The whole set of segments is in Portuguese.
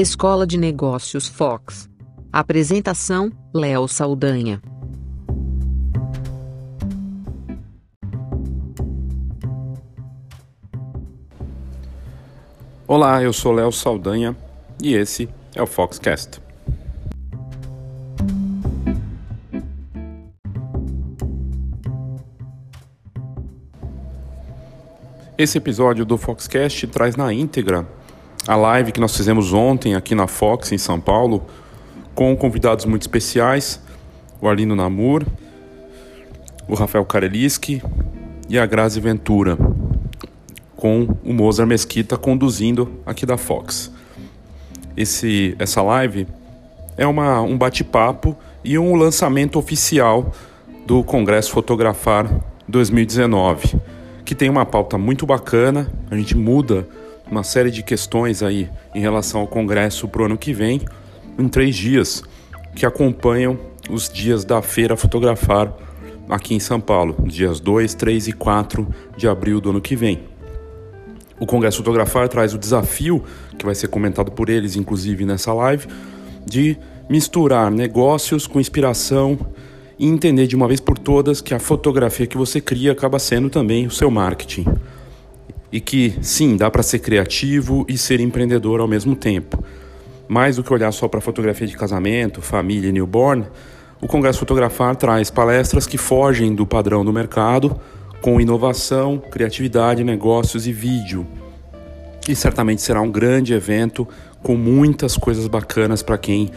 Escola de Negócios Fox. Apresentação: Léo Saldanha. Olá, eu sou Léo Saldanha e esse é o Foxcast. Esse episódio do Foxcast traz na íntegra a live que nós fizemos ontem aqui na Fox em São Paulo com convidados muito especiais, o Arlindo Namur, o Rafael Kareliski e a Grazi Ventura, com o Mozart Mesquita conduzindo aqui da Fox. Esse, essa live é uma, um bate-papo e um lançamento oficial do Congresso Fotografar 2019 que tem uma pauta muito bacana. A gente muda uma série de questões aí em relação ao Congresso para o ano que vem, em três dias, que acompanham os dias da Feira Fotografar aqui em São Paulo, dias 2, 3 e 4 de abril do ano que vem. O Congresso Fotografar traz o desafio, que vai ser comentado por eles, inclusive nessa live, de misturar negócios com inspiração e entender de uma vez por todas que a fotografia que você cria acaba sendo também o seu marketing. E que sim, dá para ser criativo e ser empreendedor ao mesmo tempo. Mais do que olhar só para fotografia de casamento, família e newborn, o Congresso Fotografar traz palestras que fogem do padrão do mercado, com inovação, criatividade, negócios e vídeo. E certamente será um grande evento com muitas coisas bacanas para quem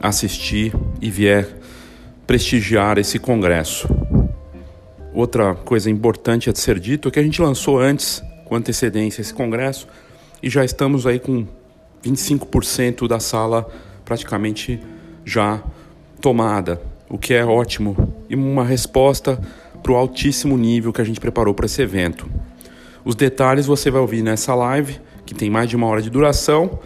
assistir e vier prestigiar esse congresso. Outra coisa importante a ser dito é que a gente lançou antes, com antecedência, esse congresso e já estamos aí com 25% da sala praticamente já tomada, o que é ótimo e uma resposta para o altíssimo nível que a gente preparou para esse evento. Os detalhes você vai ouvir nessa live, que tem mais de uma hora de duração,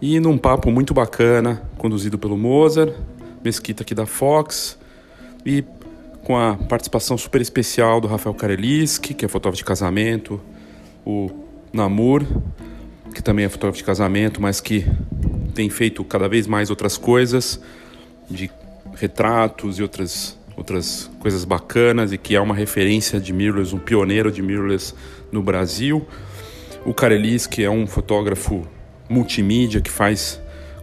e num papo muito bacana, conduzido pelo Mozart, Mesquita aqui da Fox e com a participação super especial do Rafael Kareliski, que é fotógrafo de casamento, o Namur, que também é fotógrafo de casamento, mas que tem feito cada vez mais outras coisas, de retratos e outras, outras coisas bacanas, e que é uma referência de mirrorless, um pioneiro de mirrorless no Brasil. O Kareliski é um fotógrafo multimídia que faz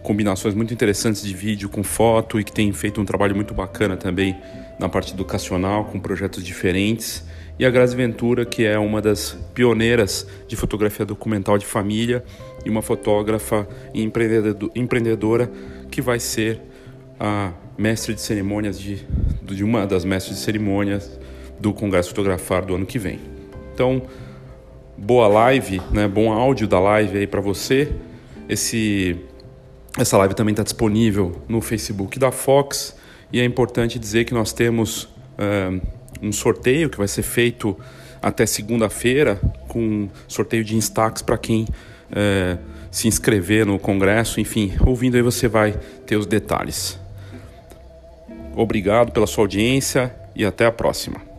combinações muito interessantes de vídeo com foto e que tem feito um trabalho muito bacana também na parte educacional, com projetos diferentes. E a Grazi Ventura, que é uma das pioneiras de fotografia documental de família e uma fotógrafa e empreendedora que vai ser a mestre de cerimônias de, de uma das mestres de cerimônias do Congresso Fotografar do ano que vem. Então, boa live, né? bom áudio da live aí para você. Esse essa live também está disponível no Facebook da Fox e é importante dizer que nós temos uh, um sorteio que vai ser feito até segunda-feira com sorteio de instax para quem uh, se inscrever no congresso. Enfim, ouvindo aí você vai ter os detalhes. Obrigado pela sua audiência e até a próxima.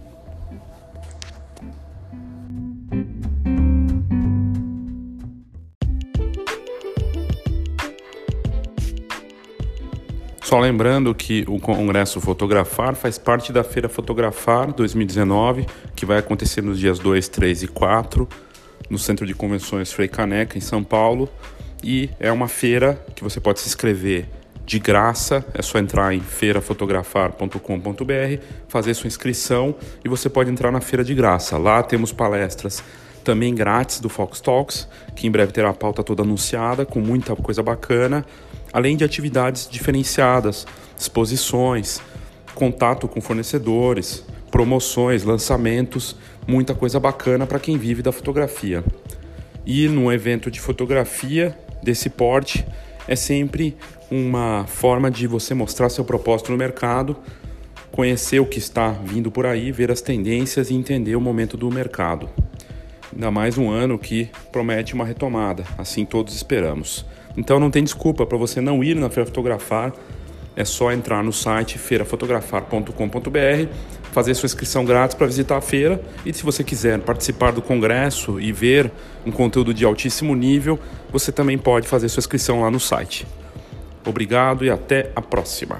Só lembrando que o Congresso Fotografar faz parte da Feira Fotografar 2019, que vai acontecer nos dias 2, 3 e 4, no Centro de Convenções Frei Caneca, em São Paulo. E é uma feira que você pode se inscrever de graça, é só entrar em feirafotografar.com.br, fazer sua inscrição e você pode entrar na feira de graça. Lá temos palestras também grátis do Fox Talks, que em breve terá a pauta toda anunciada, com muita coisa bacana além de atividades diferenciadas, exposições, contato com fornecedores, promoções, lançamentos, muita coisa bacana para quem vive da fotografia. E num evento de fotografia desse porte é sempre uma forma de você mostrar seu propósito no mercado, conhecer o que está vindo por aí, ver as tendências e entender o momento do mercado. Ainda mais um ano que promete uma retomada, assim todos esperamos. Então não tem desculpa para você não ir na Feira Fotografar é só entrar no site feirafotografar.com.br, fazer sua inscrição grátis para visitar a feira e se você quiser participar do congresso e ver um conteúdo de altíssimo nível, você também pode fazer sua inscrição lá no site. Obrigado e até a próxima.